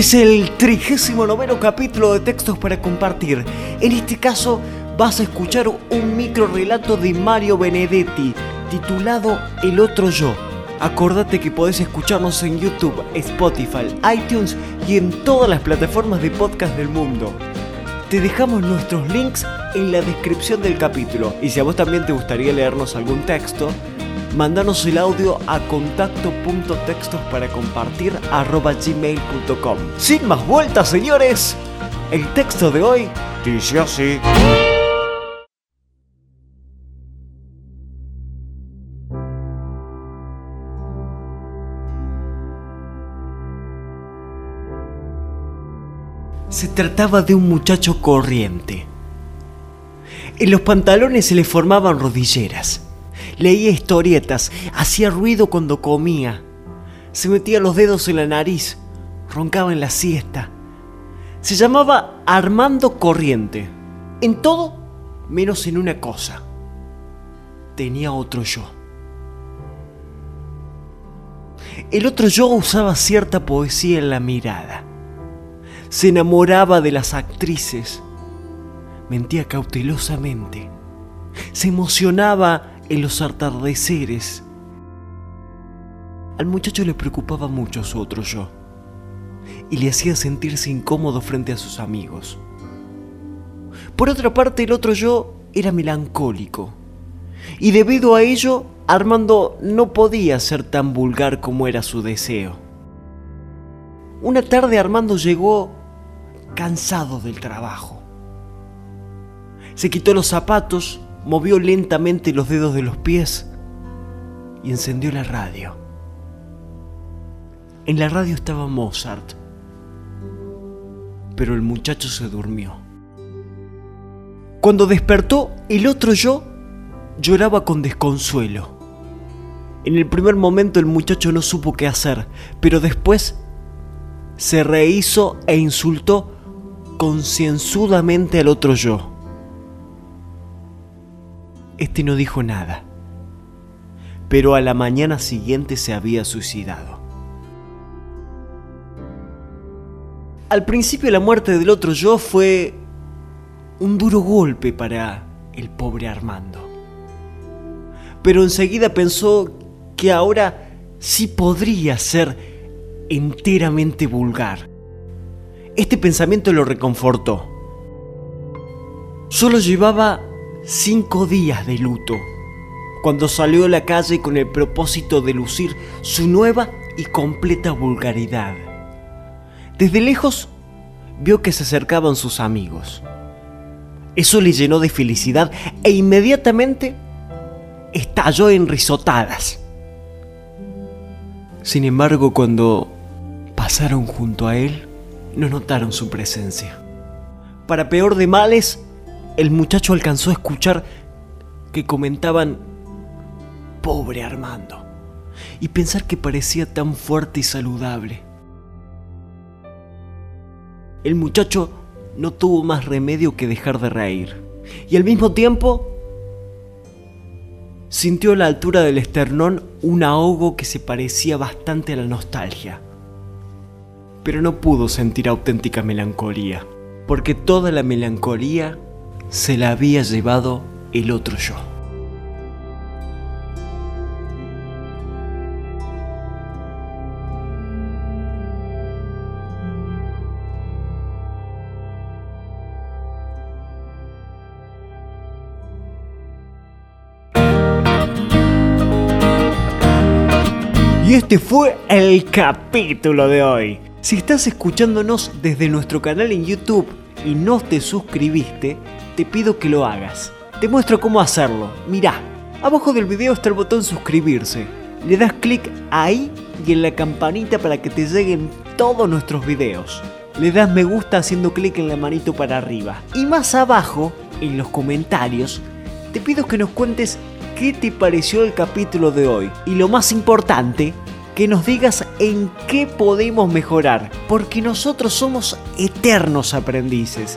Este es el 39 capítulo de Textos para Compartir. En este caso vas a escuchar un micro relato de Mario Benedetti titulado El otro yo. Acordate que podés escucharnos en YouTube, Spotify, iTunes y en todas las plataformas de podcast del mundo. Te dejamos nuestros links en la descripción del capítulo. Y si a vos también te gustaría leernos algún texto, Mándanos el audio a contacto.textos para compartir gmail.com. Sin más vueltas, señores, el texto de hoy dice así. Se trataba de un muchacho corriente. En los pantalones se le formaban rodilleras Leía historietas, hacía ruido cuando comía, se metía los dedos en la nariz, roncaba en la siesta. Se llamaba Armando Corriente. En todo, menos en una cosa. Tenía otro yo. El otro yo usaba cierta poesía en la mirada. Se enamoraba de las actrices. Mentía cautelosamente. Se emocionaba en los atardeceres. Al muchacho le preocupaba mucho su otro yo y le hacía sentirse incómodo frente a sus amigos. Por otra parte, el otro yo era melancólico y debido a ello, Armando no podía ser tan vulgar como era su deseo. Una tarde Armando llegó cansado del trabajo. Se quitó los zapatos movió lentamente los dedos de los pies y encendió la radio. En la radio estaba Mozart, pero el muchacho se durmió. Cuando despertó, el otro yo lloraba con desconsuelo. En el primer momento el muchacho no supo qué hacer, pero después se rehizo e insultó concienzudamente al otro yo. Este no dijo nada, pero a la mañana siguiente se había suicidado. Al principio la muerte del otro yo fue un duro golpe para el pobre Armando. Pero enseguida pensó que ahora sí podría ser enteramente vulgar. Este pensamiento lo reconfortó. Solo llevaba cinco días de luto, cuando salió a la calle con el propósito de lucir su nueva y completa vulgaridad. Desde lejos vio que se acercaban sus amigos. Eso le llenó de felicidad e inmediatamente estalló en risotadas. Sin embargo, cuando pasaron junto a él, no notaron su presencia. Para peor de males, el muchacho alcanzó a escuchar que comentaban, pobre Armando, y pensar que parecía tan fuerte y saludable. El muchacho no tuvo más remedio que dejar de reír, y al mismo tiempo sintió a la altura del esternón un ahogo que se parecía bastante a la nostalgia. Pero no pudo sentir auténtica melancolía, porque toda la melancolía se la había llevado el otro yo. Y este fue el capítulo de hoy. Si estás escuchándonos desde nuestro canal en YouTube y no te suscribiste, te pido que lo hagas. Te muestro cómo hacerlo. Mirá, abajo del video está el botón suscribirse. Le das clic ahí y en la campanita para que te lleguen todos nuestros videos. Le das me gusta haciendo clic en la manito para arriba. Y más abajo, en los comentarios, te pido que nos cuentes qué te pareció el capítulo de hoy. Y lo más importante, que nos digas en qué podemos mejorar, porque nosotros somos eternos aprendices